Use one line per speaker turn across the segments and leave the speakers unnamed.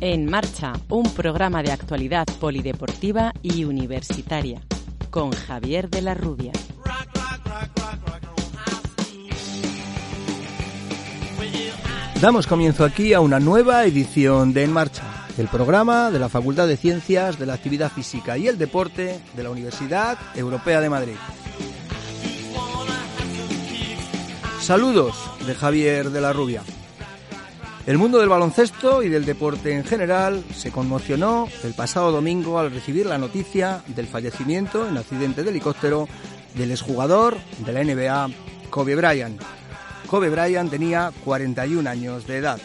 En Marcha, un programa de actualidad polideportiva y universitaria, con Javier de la Rubia.
Damos comienzo aquí a una nueva edición de En Marcha, el programa de la Facultad de Ciencias de la Actividad Física y el Deporte de la Universidad Europea de Madrid. Saludos de Javier de la Rubia. El mundo del baloncesto y del deporte en general se conmocionó el pasado domingo al recibir la noticia del fallecimiento en accidente de helicóptero del exjugador de la NBA, Kobe Bryant. Kobe Bryant tenía 41 años de edad.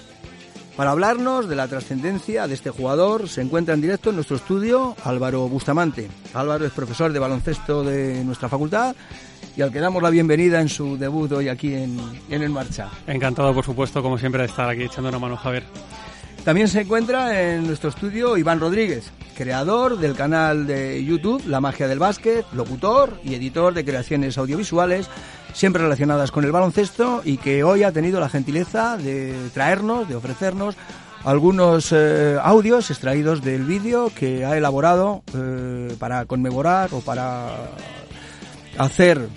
Para hablarnos de la trascendencia de este jugador se encuentra en directo en nuestro estudio Álvaro Bustamante. Álvaro es profesor de baloncesto de nuestra facultad y al que damos la bienvenida en su debut hoy aquí en, en En Marcha.
Encantado, por supuesto, como siempre, de estar aquí echando una mano, Javier.
También se encuentra en nuestro estudio Iván Rodríguez, creador del canal de YouTube La Magia del Básquet, locutor y editor de creaciones audiovisuales, siempre relacionadas con el baloncesto y que hoy ha tenido la gentileza de traernos, de ofrecernos algunos eh, audios extraídos del vídeo que ha elaborado eh, para conmemorar o para hacer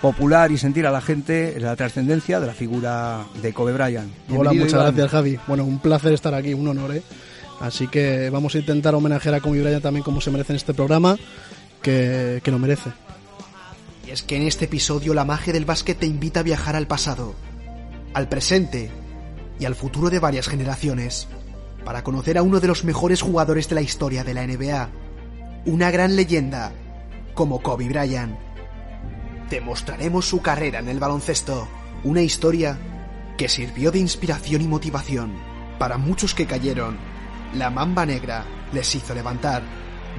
popular y sentir a la gente la trascendencia de la figura de Kobe Bryant.
Hola, muchas gracias Javi. Bueno, un placer estar aquí, un honor, ¿eh? Así que vamos a intentar homenajear a Kobe Bryant también como se merece en este programa, que, que lo merece.
Y es que en este episodio la magia del básquet te invita a viajar al pasado, al presente y al futuro de varias generaciones, para conocer a uno de los mejores jugadores de la historia de la NBA, una gran leyenda como Kobe Bryant. Te mostraremos su carrera en el baloncesto, una historia que sirvió de inspiración y motivación para muchos que cayeron. La mamba negra les hizo levantar.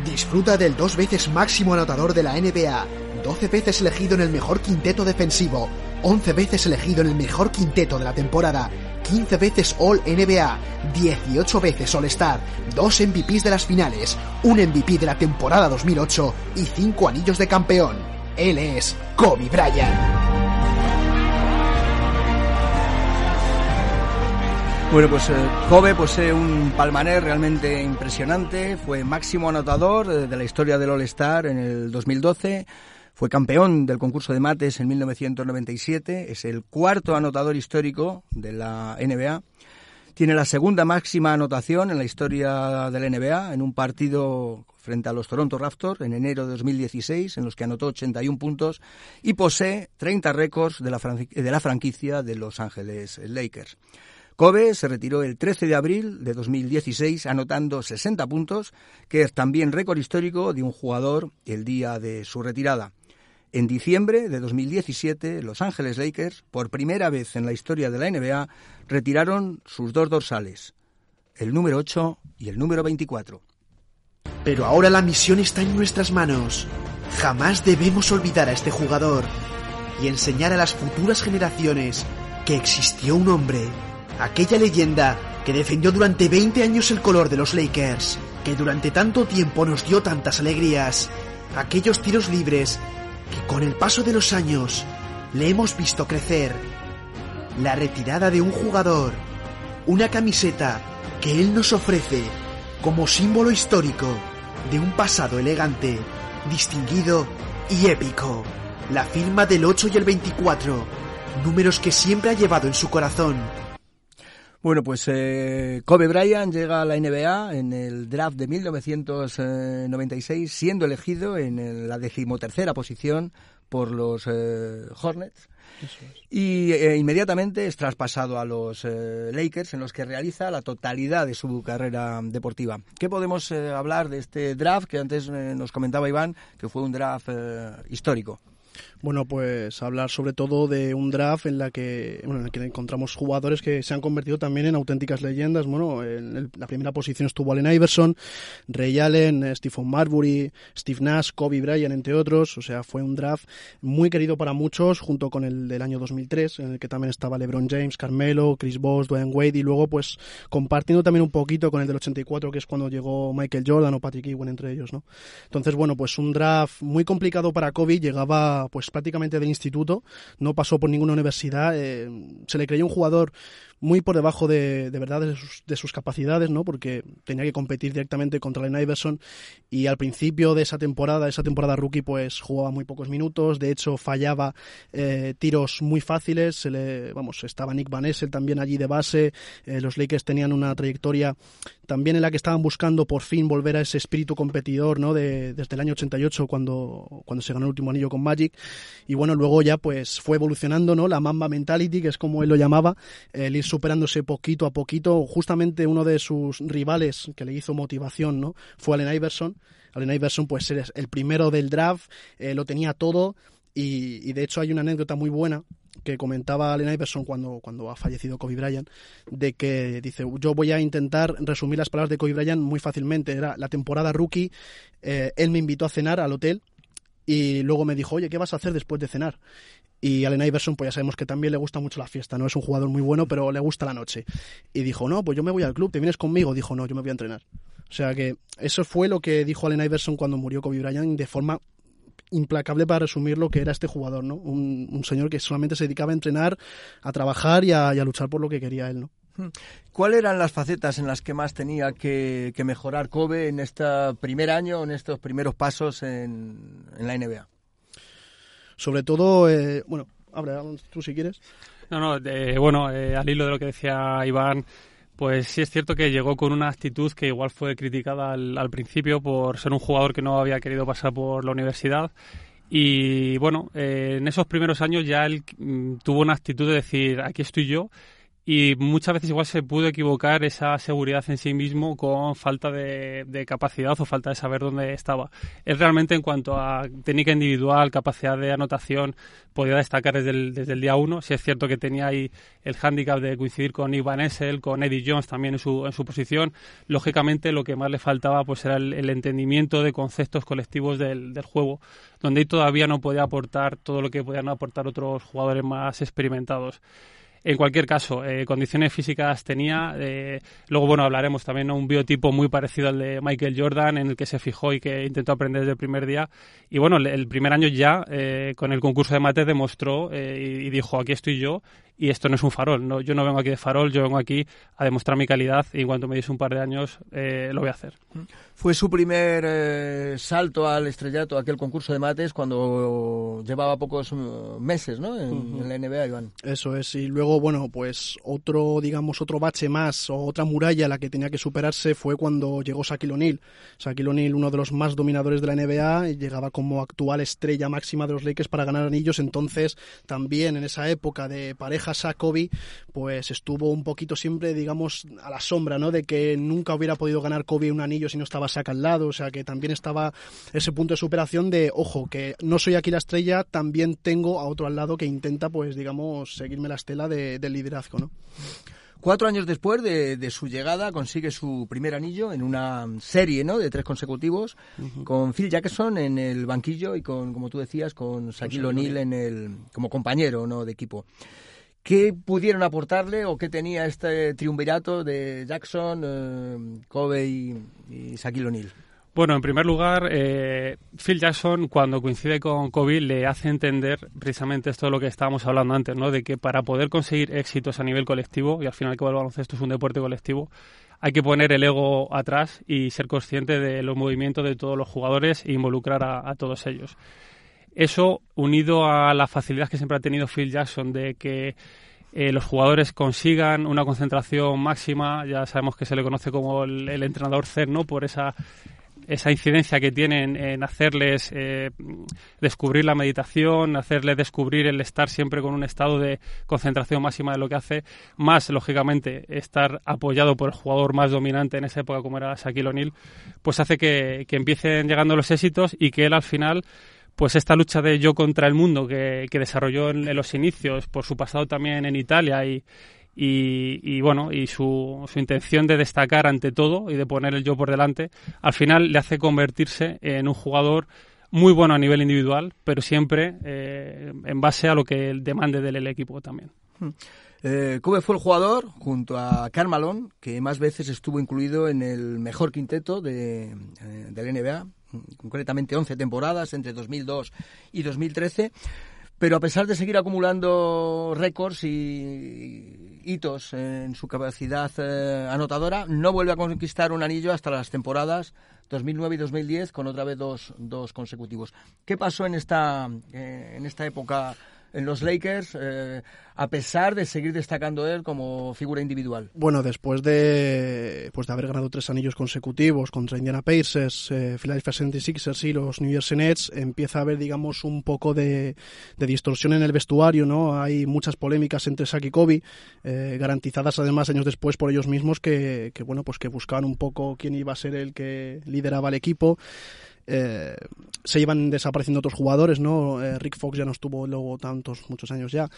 Disfruta del dos veces máximo anotador de la NBA, 12 veces elegido en el mejor quinteto defensivo, 11 veces elegido en el mejor quinteto de la temporada, 15 veces All NBA, 18 veces All Star, 2 MVPs de las finales, un MVP de la temporada 2008 y 5 anillos de campeón. Él es Kobe Bryant.
Bueno, pues eh, Kobe posee un palmarés realmente impresionante, fue máximo anotador eh, de la historia del All-Star en el 2012, fue campeón del concurso de mates en 1997, es el cuarto anotador histórico de la NBA, tiene la segunda máxima anotación en la historia de la NBA en un partido frente a los Toronto Raptors en enero de 2016, en los que anotó 81 puntos y posee 30 récords de la, de la franquicia de Los Ángeles Lakers. Kobe se retiró el 13 de abril de 2016 anotando 60 puntos, que es también récord histórico de un jugador el día de su retirada. En diciembre de 2017, Los Ángeles Lakers, por primera vez en la historia de la NBA, retiraron sus dos dorsales, el número 8 y el número 24.
Pero ahora la misión está en nuestras manos. Jamás debemos olvidar a este jugador y enseñar a las futuras generaciones que existió un hombre aquella leyenda que defendió durante 20 años el color de los Lakers, que durante tanto tiempo nos dio tantas alegrías, aquellos tiros libres que con el paso de los años le hemos visto crecer, la retirada de un jugador, una camiseta que él nos ofrece como símbolo histórico de un pasado elegante, distinguido y épico, la firma del 8 y el 24, números que siempre ha llevado en su corazón
bueno, pues eh, Kobe Bryant llega a la NBA en el draft de 1996, siendo elegido en la decimotercera posición por los eh, Hornets. Y eh, inmediatamente es traspasado a los eh, Lakers, en los que realiza la totalidad de su carrera deportiva. ¿Qué podemos eh, hablar de este draft que antes eh, nos comentaba Iván, que fue un draft eh, histórico?
Bueno, pues hablar sobre todo de un draft en la que, bueno, en el que encontramos jugadores que se han convertido también en auténticas leyendas. Bueno, en el, la primera posición estuvo Allen Iverson, Ray Allen, Stephen Marbury, Steve Nash, Kobe Bryant, entre otros. O sea, fue un draft muy querido para muchos, junto con el del año 2003, en el que también estaba LeBron James, Carmelo, Chris Bosh, Dwayne Wade, y luego, pues, compartiendo también un poquito con el del 84, que es cuando llegó Michael Jordan o Patrick Ewing, entre ellos, ¿no? Entonces, bueno, pues un draft muy complicado para Kobe, llegaba pues prácticamente del instituto, no pasó por ninguna universidad, eh, se le creyó un jugador muy por debajo de, de verdad de sus, de sus, capacidades, ¿no? Porque tenía que competir directamente contra Len Iverson y al principio de esa temporada, esa temporada rookie, pues jugaba muy pocos minutos, de hecho fallaba eh, tiros muy fáciles, se le, vamos, estaba Nick Van Essel también allí de base, eh, los Lakers tenían una trayectoria también en la que estaban buscando por fin volver a ese espíritu competidor, ¿no? De, desde el año 88 cuando, cuando se ganó el último anillo con Magic y bueno, luego ya pues fue evolucionando, ¿no? La Mamba Mentality, que es como él lo llamaba, el ir superándose poquito a poquito. Justamente uno de sus rivales que le hizo motivación ¿no? fue Allen Iverson. Allen Iverson, pues es el primero del draft, eh, lo tenía todo. Y, de hecho hay una anécdota muy buena que comentaba Allen Iverson cuando, cuando ha fallecido Kobe Bryant, de que dice, yo voy a intentar resumir las palabras de Kobe Bryant muy fácilmente. Era la temporada rookie, eh, él me invitó a cenar al hotel y luego me dijo, oye, ¿qué vas a hacer después de cenar? Y Allen Iverson, pues ya sabemos que también le gusta mucho la fiesta, no es un jugador muy bueno, pero le gusta la noche. Y dijo, no, pues yo me voy al club, ¿te vienes conmigo? Dijo, no, yo me voy a entrenar. O sea que eso fue lo que dijo Allen Iverson cuando murió Kobe Bryant de forma implacable para resumir lo que era este jugador, ¿no? Un, un señor que solamente se dedicaba a entrenar, a trabajar y a, y a, luchar por lo que quería él, ¿no?
¿Cuáles eran las facetas en las que más tenía que, que mejorar Kobe en este primer año, en estos primeros pasos en, en la NBA?
Sobre todo, eh, bueno, habla tú si quieres.
No, no, eh, bueno, eh, al hilo de lo que decía Iván, pues sí es cierto que llegó con una actitud que igual fue criticada al, al principio por ser un jugador que no había querido pasar por la universidad. Y bueno, eh, en esos primeros años ya él mm, tuvo una actitud de decir, aquí estoy yo y muchas veces igual se pudo equivocar esa seguridad en sí mismo con falta de, capacidad o falta de saber dónde estaba. Él realmente en cuanto a técnica individual, capacidad de anotación, podía destacar desde el, desde el día uno. Si es cierto que tenía ahí el hándicap de coincidir con Ivan Essel, con Eddie Jones también en su, en su posición. Lógicamente lo que más le faltaba pues era el, entendimiento de conceptos colectivos del, del juego, donde él todavía no podía aportar todo lo que podían aportar otros jugadores más experimentados. En cualquier caso, eh, condiciones físicas tenía. Eh, luego, bueno, hablaremos también de un biotipo muy parecido al de Michael Jordan, en el que se fijó y que intentó aprender desde el primer día. Y bueno, el primer año ya, eh, con el concurso de mate, demostró y, y dijo: aquí estoy yo y esto no es un farol. No, yo no vengo aquí de farol, yo vengo aquí a demostrar mi calidad y en cuanto me diese un par de años eh, lo voy a hacer.
Fue su primer eh, salto al estrellato, aquel concurso de mates, cuando llevaba pocos meses ¿no? en, uh -huh. en, la NBA, Iván.
Eso es, y luego, bueno, pues otro, digamos, otro bache más o otra muralla la que tenía que superarse fue cuando llegó Shaquille O'Neal. Shaquille O'Neal, uno de los más dominadores de la NBA, llegaba como actual estrella máxima de los Lakers para ganar anillos, entonces también en esa época de pareja a Kobe, pues estuvo un poquito siempre, digamos, a la sombra, ¿no? De que nunca hubiera podido ganar Kobe un anillo si no estaba Shaq al lado, o sea, que también estaba ese punto de superación de, ojo, que no soy aquí la estrella, también tengo a otro al lado que intenta, pues, digamos, seguirme la estela de, del liderazgo, ¿no?
Cuatro años después de, de, su llegada consigue su primer anillo en una serie ¿no? de tres consecutivos uh -huh. con Phil Jackson en el banquillo y con, como tú decías, con Shaquille O'Neal en el como compañero ¿no? de equipo. ¿Qué pudieron aportarle o qué tenía este triunvirato de Jackson, eh, Kobe y, y Shaquille O'Neal?
Bueno, en primer lugar, eh, Phil Jackson, cuando coincide con Kobe, le hace entender precisamente esto de lo que estábamos hablando antes, ¿no? De que para poder conseguir éxitos a nivel colectivo, y al final que el baloncesto es un deporte colectivo, hay que poner el ego atrás y ser consciente de los movimientos de todos los jugadores e involucrar a, a todos ellos. Eso, unido a la facilidad que siempre ha tenido Phil Jackson de que eh, los jugadores consigan una concentración máxima, ya sabemos que se le conoce como el, entrenador CER, ¿no? Por esa esa incidencia que tienen en hacerles eh, descubrir la meditación, hacerles descubrir el estar siempre con un estado de concentración máxima de lo que hace, más lógicamente estar apoyado por el jugador más dominante en esa época como era Shaquille O'Neal, pues hace que, que empiecen llegando los éxitos y que él al final pues esta lucha de yo contra el mundo que, que desarrolló en, los inicios, por su pasado también en Italia y, y, y, bueno, y su, intención de destacar ante todo y de poner el yo por delante, al final le hace convertirse en un jugador muy bueno a nivel individual, pero siempre eh, en base a lo que demande del el equipo también.
Hmm. Eh, Kobe fue el jugador, junto a Carmalón, que más veces estuvo incluido en el mejor quinteto de, eh, del NBA, concretamente 11 temporadas entre 2002 y 2013 pero a pesar de seguir acumulando récords y hitos en su capacidad eh, anotadora, no vuelve a conquistar un anillo hasta las temporadas 2009 y 2010 con otra vez dos, dos consecutivos. ¿Qué pasó en esta, eh, en esta época en los Lakers, eh, a pesar de seguir destacando él como figura individual.
Bueno, después de, pues de haber ganado tres anillos consecutivos contra Indiana Pacers, eh, Philadelphia 76ers y los New York Nets, empieza a haber, digamos, un poco de, distorsión en el vestuario, ¿no? Hay muchas polémicas entre Saki y Kobe, eh, garantizadas además años después por ellos mismos que, que, bueno, pues que buscaban un poco quién iba a ser el que lideraba el equipo. Eh, se iban desapareciendo otros jugadores, ¿no? Eh, Rick Fox ya no estuvo luego tantos, muchos años ya.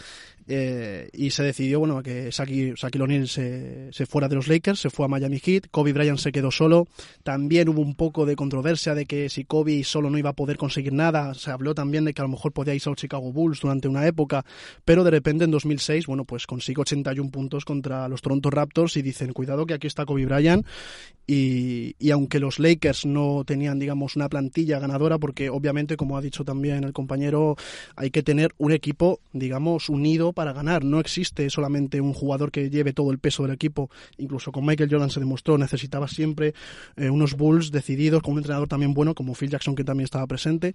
Eh, y se decidió, bueno, que Shaquille, O'Neal se, se, fuera de los Lakers, se fue a Miami Heat, Kobe Bryant se quedó solo. También hubo un poco de controversia de que si Kobe solo no iba a poder conseguir nada, se habló también de que a lo mejor podía irse a los Chicago Bulls durante una época, pero de repente en 2006, bueno, pues consigue 81 puntos contra los Toronto Raptors y dicen, cuidado que aquí está Kobe Bryant y, y aunque los Lakers no tenían, digamos, una plantilla ganadora, porque obviamente, como ha dicho también el compañero, hay que tener un equipo, digamos, unido para ganar. No existe solamente un jugador que lleve todo el peso del equipo. Incluso con Michael Jordan se demostró, necesitaba siempre eh, unos Bulls decididos, con un entrenador también bueno, como Phil Jackson, que también estaba presente.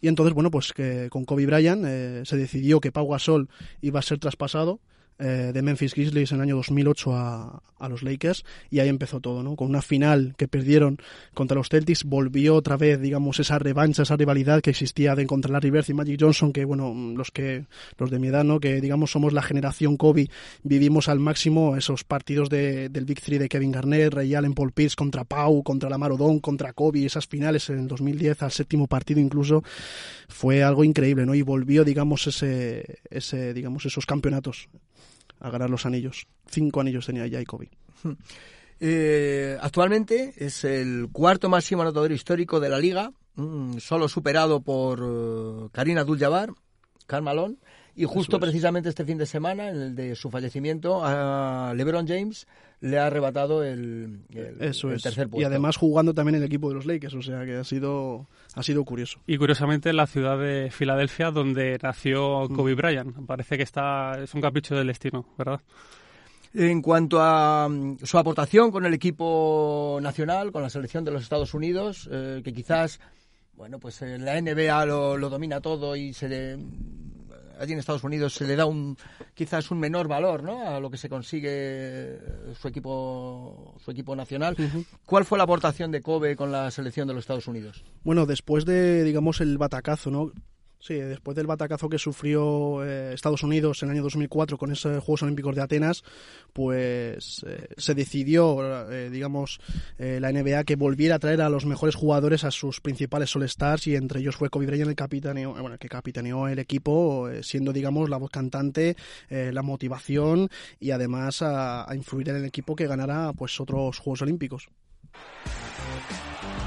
Y entonces, bueno, pues que con Kobe Bryant eh, se decidió que Pau Gasol iba a ser traspasado eh, de Memphis Grizzlies en el año 2008 a, a, los Lakers y ahí empezó todo, ¿no? Con una final que perdieron contra los Celtics, volvió otra vez, digamos, esa revancha, esa rivalidad que existía de contra Larry Bird y Magic Johnson, que bueno, los que los de mi edad, ¿no? Que digamos somos la generación Kobe, vivimos al máximo esos partidos de, del Big Three de Kevin Garnett, Ray Allen, Paul Pierce contra Pau, contra Lamar Odom, contra Kobe, esas finales en el 2010 al séptimo partido incluso fue algo increíble, ¿no? Y volvió, digamos, ese, ese digamos, esos campeonatos a ganar los anillos. Cinco anillos tenía ya Kobe.
Eh, actualmente es el cuarto máximo anotador histórico de la liga, mm, solo superado por uh, Karina Abdul-Jabbar, Carmalón, y justo precisamente este fin de semana, en el de su fallecimiento, a LeBron James le ha arrebatado el, tercer puesto.
Y además jugando también en el equipo de los Lakers, o sea que ha sido, ha sido curioso.
Y curiosamente en la ciudad de Filadelfia, donde nació mm. Kobe Bryant. Parece que está, es un capricho del destino, ¿verdad?
En cuanto a mm, su aportación con el equipo nacional, con la selección de los Estados Unidos, eh, que quizás, bueno, pues la NBA lo, lo domina todo y se le, allí en Estados Unidos se le da un quizás un menor valor ¿no? a lo que se consigue su equipo su equipo nacional. ¿Cuál fue la aportación de Kobe con la selección de los Estados Unidos?
Bueno, después de digamos el batacazo, ¿no? Sí, después del batacazo que sufrió eh, Estados Unidos en el año 2004 con esos Juegos Olímpicos de Atenas, pues eh, se decidió, eh, digamos, la NBA que volviera a traer a los mejores jugadores a sus principales All-Stars y entre ellos fue Kobe Bryant el capitáneo, bueno, que capitaneó el equipo, siendo, digamos, la voz cantante, la motivación y además a, a influir en el equipo que ganara pues otros Juegos Olímpicos.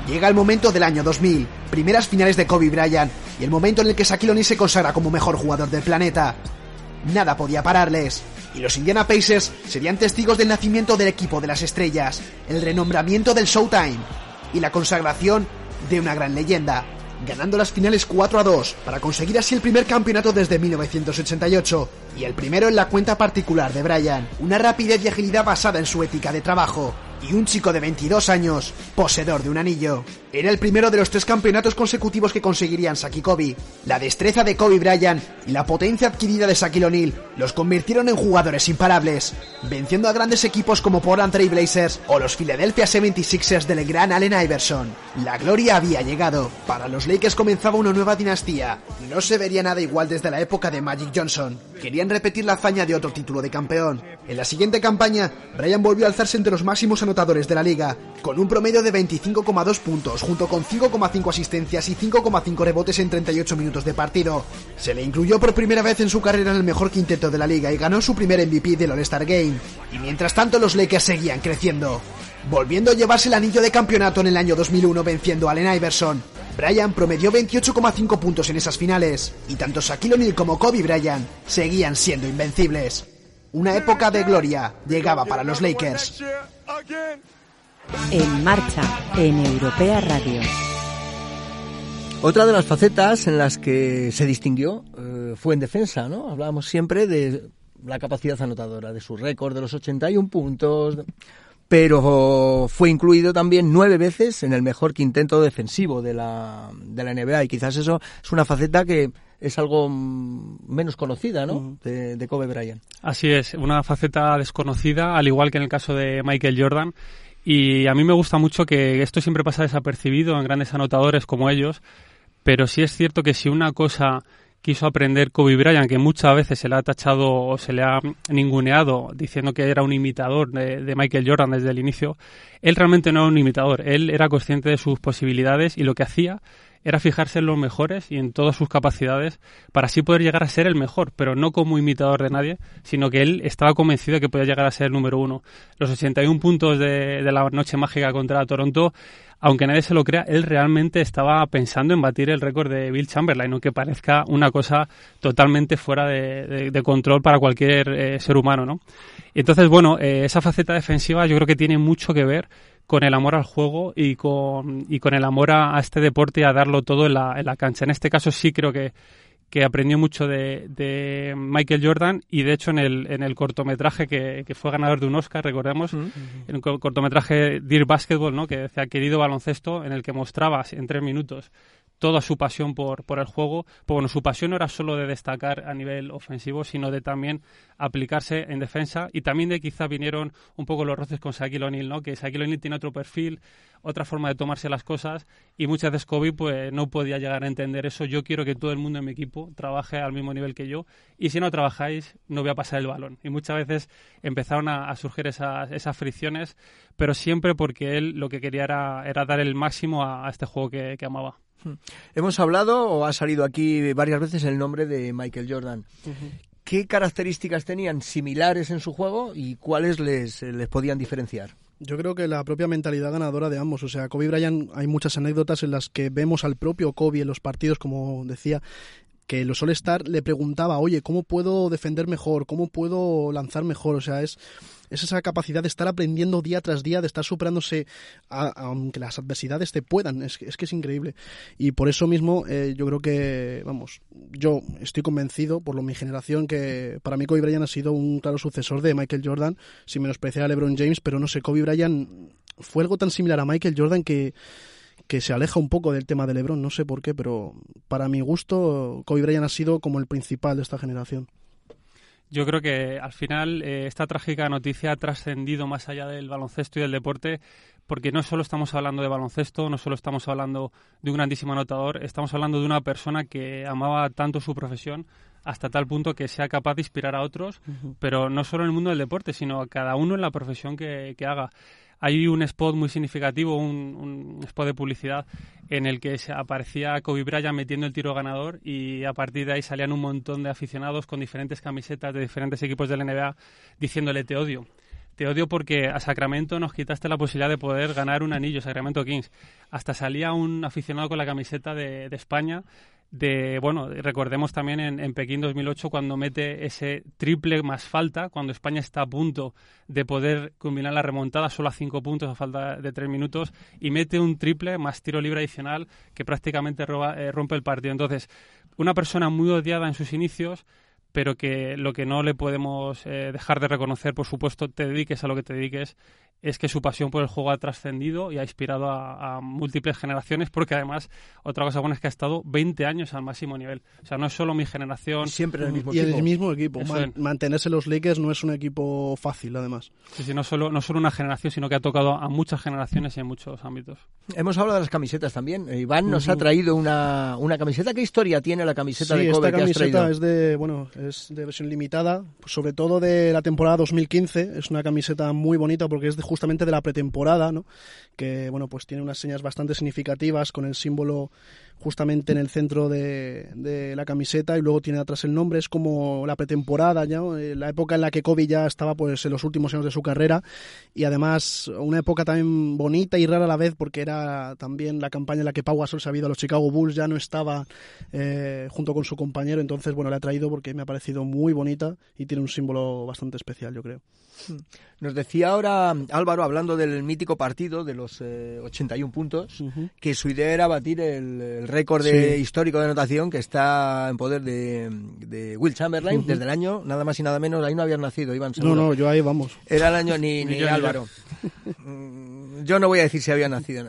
Llega el momento del año 2000, primeras finales de Kobe Bryant y el momento en el que Shaquille O'Neal se consagra como mejor jugador del planeta. Nada podía pararles, y los Indiana Pacers serían testigos del nacimiento del equipo de las estrellas, el renombramiento del Showtime y la consagración de una gran leyenda, ganando las finales 4 a 2 para conseguir así el primer campeonato desde 1988 y el primero en la cuenta particular de Bryant, una rapidez y agilidad basada en su ética de trabajo, y un chico de 22 años, poseedor de un anillo. Era el primero de los tres campeonatos consecutivos que conseguirían Saki Kobe. La destreza de Kobe Bryant y la potencia adquirida de Shaquille O'Neal los convirtieron en jugadores imparables, venciendo a grandes equipos como Portland Trail Blazers o los Philadelphia 76ers del gran Allen Iverson. La gloria había llegado. Para los Lakers comenzaba una nueva dinastía. No se vería nada igual desde la época de Magic Johnson. Querían repetir la hazaña de otro título de campeón. En la siguiente campaña, Bryant volvió a alzarse entre los máximos anotadores de la liga, con un promedio de 25,2 puntos, junto con 5,5 asistencias y 5,5 rebotes en 38 minutos de partido. Se le incluyó por primera vez en su carrera en el mejor quinteto de la liga y ganó su primer MVP del All-Star Game. Y mientras tanto los Lakers seguían creciendo, volviendo a llevarse el anillo de campeonato en el año 2001 venciendo a Allen Iverson. Bryant promedió 28,5 puntos en esas finales, y tanto Shaquille O'Neal como Kobe Bryant seguían siendo invencibles. Una época de gloria llegaba para los Lakers.
En marcha, en Europea Radio.
Otra de las facetas en las que se distinguió eh, fue en defensa, ¿no? Hablábamos siempre de la capacidad anotadora, de su récord de los 81 puntos, pero fue incluido también nueve veces en el mejor quinteto defensivo de la, de la NBA y quizás eso es una faceta que es algo menos conocida, ¿no? De, de Kobe Bryant.
Así es, una faceta desconocida, al igual que en el caso de Michael Jordan. Y a mí me gusta mucho que esto siempre pasa desapercibido en grandes anotadores como ellos, pero sí es cierto que si una cosa quiso aprender Kobe Bryant, que muchas veces se le ha tachado o se le ha ninguneado diciendo que era un imitador de, Michael Jordan desde el inicio, él realmente no era un imitador, él era consciente de sus posibilidades y lo que hacía era fijarse en los mejores y en todas sus capacidades para así poder llegar a ser el mejor, pero no como imitador de nadie, sino que él estaba convencido de que podía llegar a ser el número uno. Los 81 puntos de, de la noche mágica contra Toronto aunque nadie se lo crea, él realmente estaba pensando en batir el récord de Bill Chamberlain, aunque parezca una cosa totalmente fuera de, control para cualquier eh, ser humano, ¿no? Entonces, bueno, eh, esa faceta defensiva yo creo que tiene mucho que ver con el amor al juego y con, y con el amor a, este deporte y a darlo todo en la, en la cancha. En este caso sí creo que, que aprendió mucho de, Michael Jordan y de hecho en el, en el cortometraje que, fue ganador de un Oscar, recordemos, en el cortometraje Dear Basketball, ¿no? que decía querido baloncesto, en el que mostraba en tres minutos toda su pasión por, el juego. Pues su pasión no era solo de destacar a nivel ofensivo, sino de también aplicarse en defensa y también de quizá vinieron un poco los roces con Shaquille O'Neal, ¿no? Que Shaquille O'Neal tiene otro perfil, otra forma de tomarse las cosas y muchas veces Kobe pues no podía llegar a entender eso. Yo quiero que todo el mundo en mi equipo trabaje al mismo nivel que yo y si no trabajáis no voy a pasar el balón. Y muchas veces empezaron a, surgir esas, fricciones, pero siempre porque él lo que quería era dar el máximo a, este juego que amaba. Hmm.
Hemos hablado o ha salido aquí varias veces el nombre de Michael Jordan. ¿Qué características tenían similares en su juego y cuáles les, les podían diferenciar?
Yo creo que la propia mentalidad ganadora de ambos. O sea, Kobe Bryant, hay muchas anécdotas en las que vemos al propio Kobe en los partidos, como decía, que los All-Star le preguntaba, oye, ¿cómo puedo defender mejor? ¿Cómo puedo lanzar mejor? O sea, es, es esa capacidad de estar aprendiendo día tras día, de estar superándose aunque las adversidades te puedan. Es, es que es increíble. Y por eso mismo eh, yo creo que, vamos, yo estoy convencido, por lo mi generación, que para mí Kobe Bryant ha sido un claro sucesor de Michael Jordan, sin menospreciar a LeBron James, pero no sé, Kobe Bryant fue algo tan similar a Michael Jordan que que se aleja un poco del tema de LeBron, no sé por qué, pero para mi gusto Kobe Bryant ha sido como el principal de esta generación.
Yo creo que al final eh, esta trágica noticia ha trascendido más allá del baloncesto y del deporte, porque no solo estamos hablando de baloncesto, no solo estamos hablando de un grandísimo anotador, estamos hablando de una persona que amaba tanto su profesión hasta tal punto que sea capaz de inspirar a otros, pero no solo en el mundo del deporte, sino a cada uno en la profesión que, que haga hay un spot muy significativo, un, spot de publicidad en el que aparecía Kobe Bryant metiendo el tiro ganador y a partir de ahí salían un montón de aficionados con diferentes camisetas de diferentes equipos de la NBA diciéndole te odio. Te odio porque a Sacramento nos quitaste la posibilidad de poder ganar un anillo, Sacramento Kings. Hasta salía un aficionado con la camiseta de, de España de, bueno, recordemos también en, en, Pekín 2008 cuando mete ese triple más falta, cuando España está a punto de poder combinar la remontada solo a cinco puntos a falta de tres minutos y mete un triple más tiro libre adicional que prácticamente eh, rompe el partido. Entonces, una persona muy odiada en sus inicios, pero que lo que no le podemos eh, dejar de reconocer, por supuesto, te dediques a lo que te dediques, es que su pasión por el juego ha trascendido y ha inspirado a, múltiples generaciones, porque además, otra cosa buena es que ha estado 20 años al máximo nivel. O sea, no es solo mi generación.
siempre en el mismo
y
equipo.
en el mismo equipo. mantenerse los Lakers no es un equipo fácil, además.
Sí, sí, no solo, no solo una generación, sino que ha tocado a muchas generaciones y en muchos ámbitos.
Hemos hablado de las camisetas también. Eh, Iván nos ha traído una, una camiseta. ¿Qué historia tiene la camiseta de Kobe
esta camiseta es de, bueno, es de versión limitada, sobre todo de la temporada 2015. Es una camiseta muy bonita porque es de justamente de la pretemporada, ¿no? que bueno, pues tiene unas señas bastante significativas con el símbolo justamente en el centro de, de, la camiseta y luego tiene atrás el nombre. Es como la pretemporada, ya eh, la época en la que Kobe ya estaba pues en los últimos años de su carrera y además una época también bonita y rara a la vez porque era también la campaña en la que Pau Gasol se ha ido a los Chicago Bulls, ya no estaba eh, junto con su compañero, entonces bueno, la ha traído porque me ha parecido muy bonita y tiene un símbolo bastante especial, yo creo.
Nos decía ahora Álvaro, hablando del mítico partido de los 81 eh, puntos, que su idea era batir el, récord histórico de anotación que está en poder de, Will Chamberlain desde el año, nada más y nada menos, ahí no habían nacido, Iván
No, no, yo ahí vamos.
Era el año ni, ni, Álvaro. Mm, yo no voy a decir si había nacido,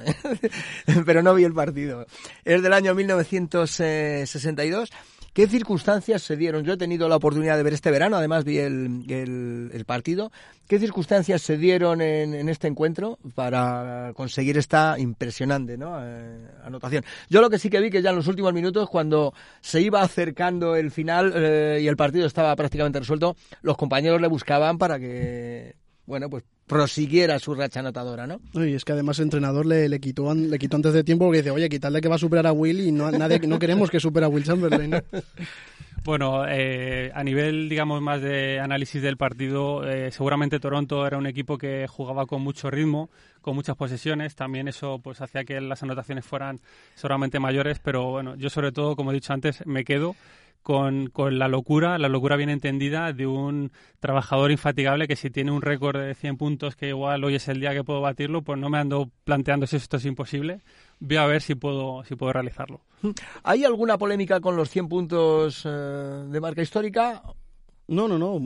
pero no vi el partido. Es del año 1962 ¿Qué circunstancias se dieron? Yo he tenido la oportunidad de ver este verano, además vi el, el, partido. ¿Qué circunstancias se dieron en, este encuentro para conseguir esta impresionante ¿no? Eh, anotación? Yo lo que sí que vi que ya en los últimos minutos, cuando se iba acercando el final eh, y el partido estaba prácticamente resuelto, los compañeros le buscaban para que bueno, pues prosiguiera su racha anotadora, ¿no?
Y es que además el entrenador le, le, quitó, le quitó antes de tiempo porque dice, oye, quitarle que va a superar a Will y no, nadie, no queremos que supere a Will Chamberlain.
Bueno, eh, a nivel, digamos, más de análisis del partido, eh, seguramente Toronto era un equipo que jugaba con mucho ritmo, con muchas posesiones. También eso pues hacía que las anotaciones fueran seguramente mayores, pero bueno, yo sobre todo, como he dicho antes, me quedo con, con, la locura, la locura bien entendida de un trabajador infatigable que si tiene un récord de 100 puntos que igual hoy es el día que puedo batirlo, pues no me ando planteando si esto es imposible. Voy a ver si puedo, si puedo realizarlo.
¿Hay alguna polémica con los 100 puntos eh, de marca histórica?
No, no, no.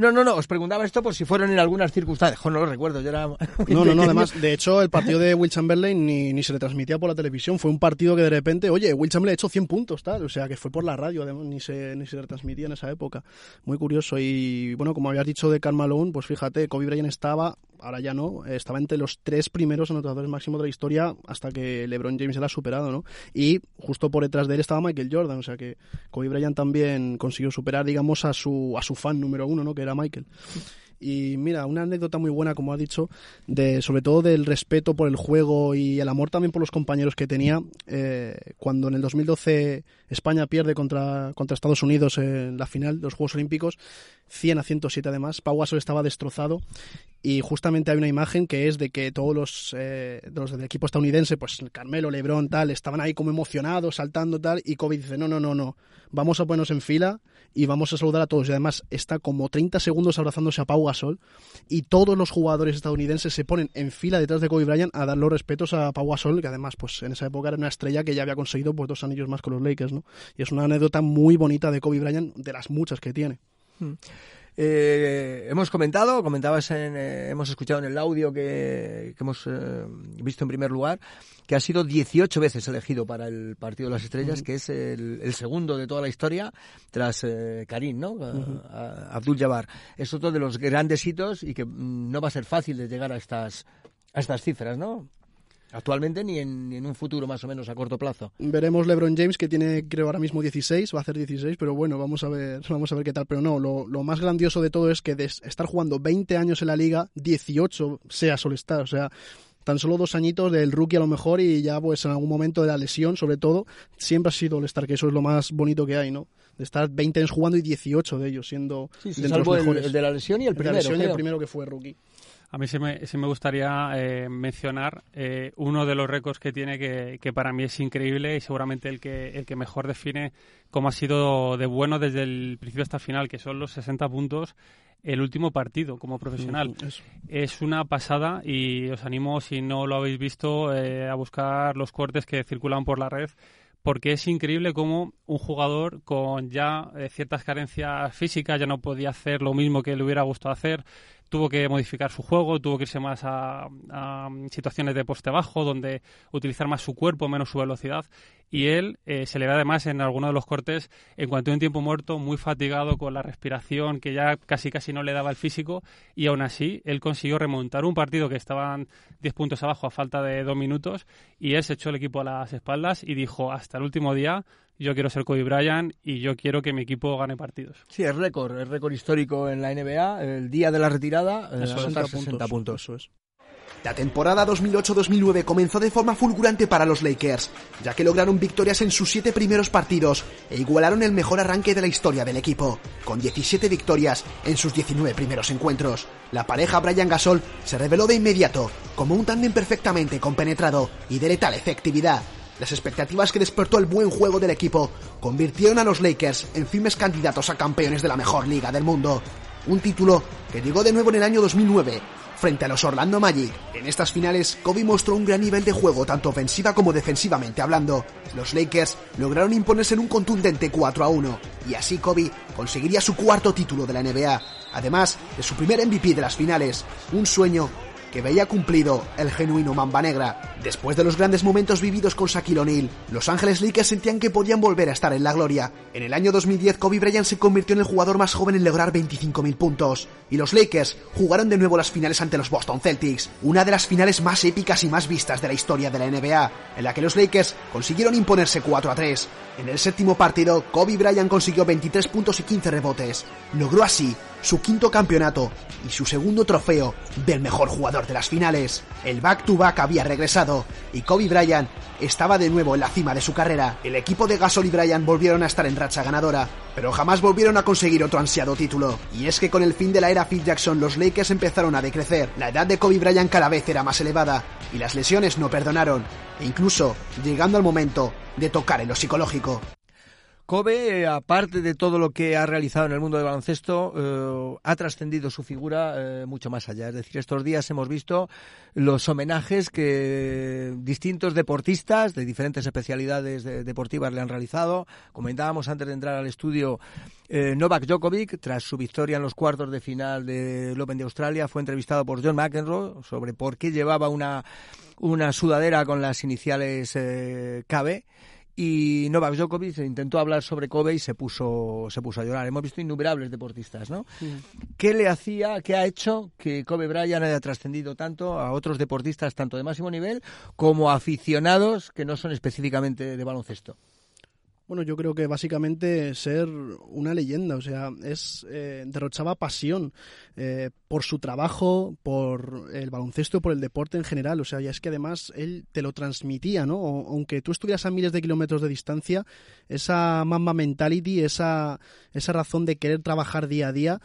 No, no, no, os preguntaba esto por si fueron en algunas circunstancias. no lo recuerdo, yo era...
No, no, no, además, de hecho, el partido de Will Chamberlain ni, ni se le transmitía por la televisión. Fue un partido que de repente, oye, Will Chamberlain ha hecho 100 puntos, tal. O sea, que fue por la radio, además, ni se, ni se le transmitía en esa época. Muy curioso. Y bueno, como habías dicho de Karl Malone, pues fíjate, Kobe Bryant estaba ahora ya no, estaba entre los tres primeros anotadores máximos de la historia hasta que LeBron James era superado, ¿no? Y justo por detrás de él estaba Michael Jordan, o sea que Kobe Bryant también consiguió superar, digamos, a su, a su fan número uno, ¿no? Que era Michael. Y mira, una anécdota muy buena, como ha dicho, de, sobre todo del respeto por el juego y el amor también por los compañeros que tenía. Eh, cuando en el 2012 España pierde contra, contra Estados Unidos en la final de los Juegos Olímpicos, 100 a 107 además, Pau estaba destrozado y justamente hay una imagen que es de que todos los, eh, los del equipo estadounidense, pues Carmelo, Lebron, tal, estaban ahí como emocionados, saltando, tal, y Kobe dice, no, no, no, no, vamos a ponernos en fila y vamos a saludar a todos. Y además está como 30 segundos abrazándose a Pau Gasol y todos los jugadores estadounidenses se ponen en fila detrás de Kobe Bryant a dar los respetos a Pau Gasol, que además pues en esa época era una estrella que ya había conseguido pues dos anillos más con los Lakers, ¿no? Y es una anécdota muy bonita de Kobe Bryant, de las muchas que tiene. Hmm.
Eh, hemos comentado, comentabas, en, eh, hemos escuchado en el audio que, hemos eh, visto en primer lugar, que ha sido 18 veces elegido para el Partido de las Estrellas, que es el, segundo de toda la historia, tras Karim, ¿no? Abdul Jabbar. Es otro de los grandes hitos y que mm, no va a ser fácil de llegar a estas, a estas cifras, ¿no? Actualmente ni en, un futuro más o menos a corto plazo.
Veremos LeBron James que tiene creo ahora mismo 16, va a hacer 16, pero bueno, vamos a ver, vamos a ver qué tal. Pero no, lo, más grandioso de todo es que de estar jugando 20 años en la liga, 18 sea Solestar, o sea, tan solo dos añitos del rookie a lo mejor y ya pues en algún momento de la lesión sobre todo, siempre ha sido All-Star, que eso es lo más bonito que hay, ¿no? De estar 20 años jugando y 18 de ellos siendo
sí, de los mejores. El, de la lesión y el primero.
y el primero que fue rookie.
A mí sí me, me gustaría eh, mencionar eh, uno de los récords que tiene que, que, para mí es increíble y seguramente el que, el que mejor define cómo ha sido de bueno desde el principio hasta el final, que son los 60 puntos el último partido como profesional. Es una pasada y os animo, si no lo habéis visto, eh, a buscar los cortes que circulan por la red porque es increíble cómo un jugador con ya ciertas carencias físicas ya no podía hacer lo mismo que le hubiera gustado hacer, tuvo que modificar su juego, tuvo que irse más a, situaciones de poste bajo, donde utilizar más su cuerpo, menos su velocidad. Y él eh, se le ve además en alguno de los cortes, en cuanto a un tiempo muerto, muy fatigado con la respiración, que ya casi casi no le daba el físico. Y aún así, él consiguió remontar un partido que estaban 10 puntos abajo a falta de dos minutos. Y él se echó el equipo a las espaldas y dijo: Hasta el último día yo quiero ser Kobe Bryant y yo quiero que mi equipo gane partidos.
Sí, es récord, es récord histórico en la NBA. El día de la retirada, eh,
60
60
puntos.
puntos.
Eso es.
La temporada 2008-2009 comenzó de forma fulgurante para los Lakers, ya que lograron victorias en sus siete primeros partidos e igualaron el mejor arranque de la historia del equipo, con 17 victorias en sus 19 primeros encuentros. La pareja Brian Gasol se reveló de inmediato como un tándem perfectamente compenetrado y de letal efectividad. Las expectativas que despertó el buen juego del equipo convirtieron a los Lakers en firmes candidatos a campeones de la mejor liga del mundo. Un título que llegó de nuevo en el año 2009 frente a los Orlando Magic. En estas finales, Kobe mostró un gran nivel de juego, tanto ofensiva como defensivamente hablando. Los Lakers lograron imponerse en un contundente 4 a 1, y así Kobe conseguiría su cuarto título de la NBA, además de su primer MVP de las finales, un sueño que veía cumplido el genuino Mamba Negra. Después de los grandes momentos vividos con Shaquille O'Neal, Los Ángeles Lakers sentían que podían volver a estar en la gloria. En el año 2010, Kobe Bryant se convirtió en el jugador más joven en lograr 25.000 puntos, y los Lakers jugaron de nuevo las finales ante los Boston Celtics, una de las finales más épicas y más vistas de la historia de la NBA, en la que los Lakers consiguieron imponerse 4 a 3. En el séptimo partido, Kobe Bryant consiguió 23 puntos y 15 rebotes. Logró así su quinto campeonato y su segundo trofeo del mejor jugador de las finales. El back-to-back había regresado y Kobe Bryant estaba de nuevo en la cima de su carrera. El equipo de Gasol y Bryant volvieron a estar en racha ganadora, pero jamás volvieron a conseguir otro ansiado título. Y es que con el fin de la era Phil Jackson, los Lakers empezaron a decrecer. La edad de Kobe Bryant cada vez era más elevada y las lesiones no perdonaron, e incluso llegando al momento de tocar en lo psicológico.
Kobe, aparte de todo lo que ha realizado en el mundo del baloncesto, eh, ha trascendido su figura eh, mucho más allá. Es decir, estos días hemos visto los homenajes que distintos deportistas de diferentes especialidades de- deportivas le han realizado. Comentábamos antes de entrar al estudio, eh, Novak Djokovic, tras su victoria en los cuartos de final del Open de Australia, fue entrevistado por John McEnroe sobre por qué llevaba una, una sudadera con las iniciales eh, KB y Novak Djokovic intentó hablar sobre Kobe y se puso se puso a llorar. Hemos visto innumerables deportistas, ¿no? ¿Qué le hacía, qué ha hecho que Kobe Bryant haya trascendido tanto a otros deportistas tanto de máximo nivel como a aficionados que no son específicamente de baloncesto?
Bueno, yo creo que básicamente ser una leyenda, o sea, es eh, derrochaba pasión eh, por su trabajo, por el baloncesto, por el deporte en general, o sea, y es que además él te lo transmitía, ¿no? O- aunque tú estuvieras a miles de kilómetros de distancia, esa mamba mentality, esa, esa razón de querer trabajar día a día,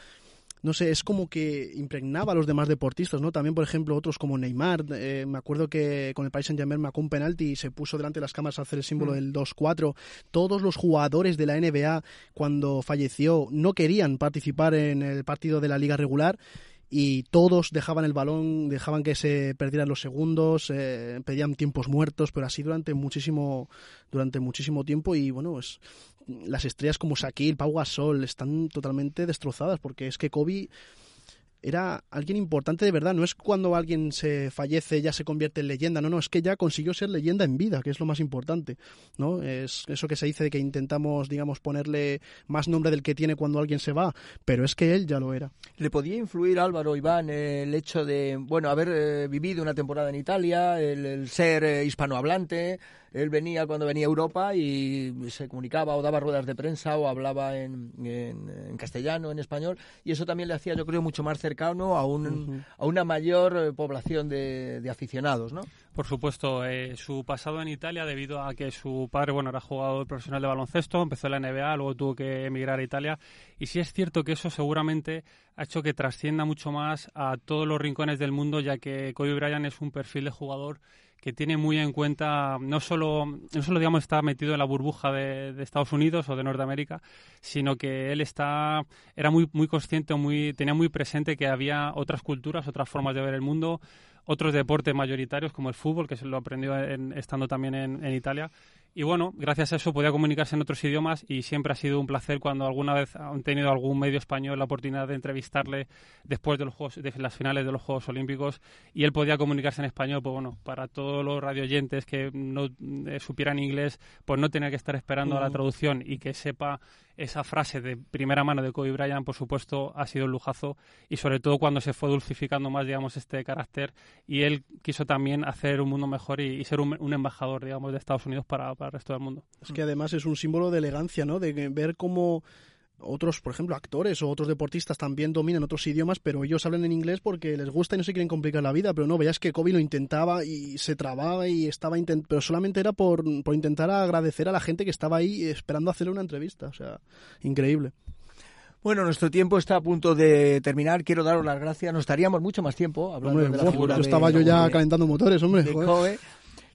no sé, es como que impregnaba a los demás deportistas, ¿no? También, por ejemplo, otros como Neymar, eh, me acuerdo que con el Paris Saint-Germain marcó un penalti y se puso delante de las cámaras a hacer el símbolo del 2-4. Todos los jugadores de la NBA, cuando falleció, no querían participar en el partido de la liga regular y todos dejaban el balón, dejaban que se perdieran los segundos, eh, pedían tiempos muertos, pero así durante muchísimo, durante muchísimo tiempo y bueno, es, las estrellas como Shaquille, Pau Gasol están totalmente destrozadas porque es que Kobe era alguien importante de verdad. No es cuando alguien se fallece ya se convierte en leyenda. No, no, es que ya consiguió ser leyenda en vida, que es lo más importante. ¿no? Es eso que se dice de que intentamos, digamos, ponerle más nombre del que tiene cuando alguien se va, pero es que él ya lo era.
¿Le podía influir Álvaro Iván el hecho de, bueno, haber eh, vivido una temporada en Italia, el, el ser eh, hispanohablante? Él venía cuando venía a Europa y se comunicaba o daba ruedas de prensa o hablaba en, en- en castellano, en español, y eso también le hacía, yo creo, mucho más cercano a, un, a una mayor eh, población de, de aficionados, ¿no?
Por supuesto, eh, su pasado en Italia, debido a que su padre, bueno, era jugador profesional de baloncesto, empezó en la NBA, luego tuvo que emigrar a Italia, y sí es cierto que eso seguramente ha hecho que trascienda mucho más a todos los rincones del mundo, ya que Kobe Bryant es un perfil de jugador que tiene muy en cuenta, no solo, no solo digamos, está metido en la burbuja de, Estados Unidos o de Norteamérica, sino que él está, era muy, muy consciente, muy, tenía muy presente que había otras culturas, otras formas de ver el mundo, otros deportes mayoritarios como el fútbol, que se lo aprendió en- estando también en Italia. Y bueno, gracias a eso podía comunicarse en otros idiomas y siempre ha sido un placer cuando alguna vez han tenido algún medio español la oportunidad de entrevistarle después de los juegos, de las finales de los Juegos Olímpicos y él podía comunicarse en español, pues bueno, para todos los radioyentes que no eh, supieran inglés, pues no tenía que estar esperando a la traducción y que sepa esa frase de primera mano de Kobe Bryant, por supuesto, ha sido un lujazo y sobre todo cuando se fue dulcificando más, digamos, este carácter y él quiso también hacer un mundo mejor y, ser un, embajador, digamos, de Estados Unidos para, para el resto del mundo.
Es que además es un símbolo de elegancia, ¿no? De ver cómo otros, por ejemplo, actores o otros deportistas también dominan otros idiomas, pero ellos hablan en inglés porque les gusta y no se quieren complicar la vida. Pero no, veías que Kobe lo intentaba y se trababa y estaba intentando, pero solamente era por, por intentar agradecer a la gente que estaba ahí esperando hacerle una entrevista. O sea, increíble.
Bueno, nuestro tiempo está a punto de terminar. Quiero daros las gracias. Nos estaríamos mucho más tiempo hablando de la figura
Yo estaba yo ya calentando motores, hombre.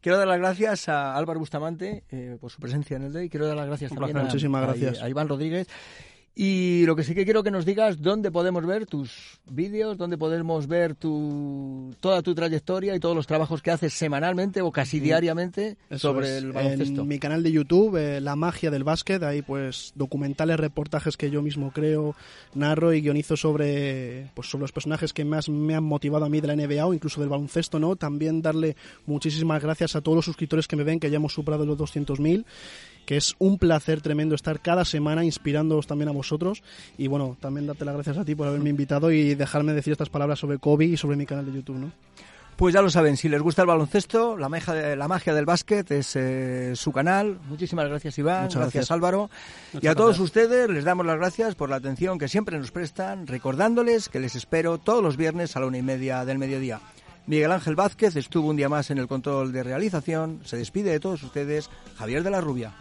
Quiero dar las gracias a Álvaro Bustamante eh, por su presencia en el Day. Quiero dar las gracias también
a,
a Iván Rodríguez. Y lo que sí que quiero que nos digas, ¿dónde podemos ver tus vídeos? ¿Dónde podemos ver tu, toda tu trayectoria y todos los trabajos que haces semanalmente o casi diariamente sobre el baloncesto?
En mi canal de YouTube, eh, La Magia del Básquet, ahí pues documentales, reportajes que yo mismo creo, narro y guionizo sobre, pues, sobre los personajes que más me han motivado a mí de la NBA o incluso del baloncesto, ¿no? También darle muchísimas gracias a todos los suscriptores que me ven, que ya hemos superado los 200.000 que es un placer tremendo estar cada semana inspirándoos también a vosotros y bueno, también darte las gracias a ti por haberme invitado y dejarme decir estas palabras sobre Kobe y sobre mi canal de YouTube, ¿no?
Pues ya lo saben, si les gusta el baloncesto, la magia, la magia del básquet es eh, su canal. Muchísimas gracias Iván, gracias. Álvaro. y a todos ustedes les damos las gracias por la atención que siempre nos prestan, recordándoles que les espero todos los viernes a la una y media del mediodía. Miguel Ángel Vázquez estuvo un día más en el control de realización. Se despide de todos ustedes Javier de la Rubia.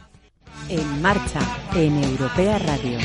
En marcha en Europea Radio.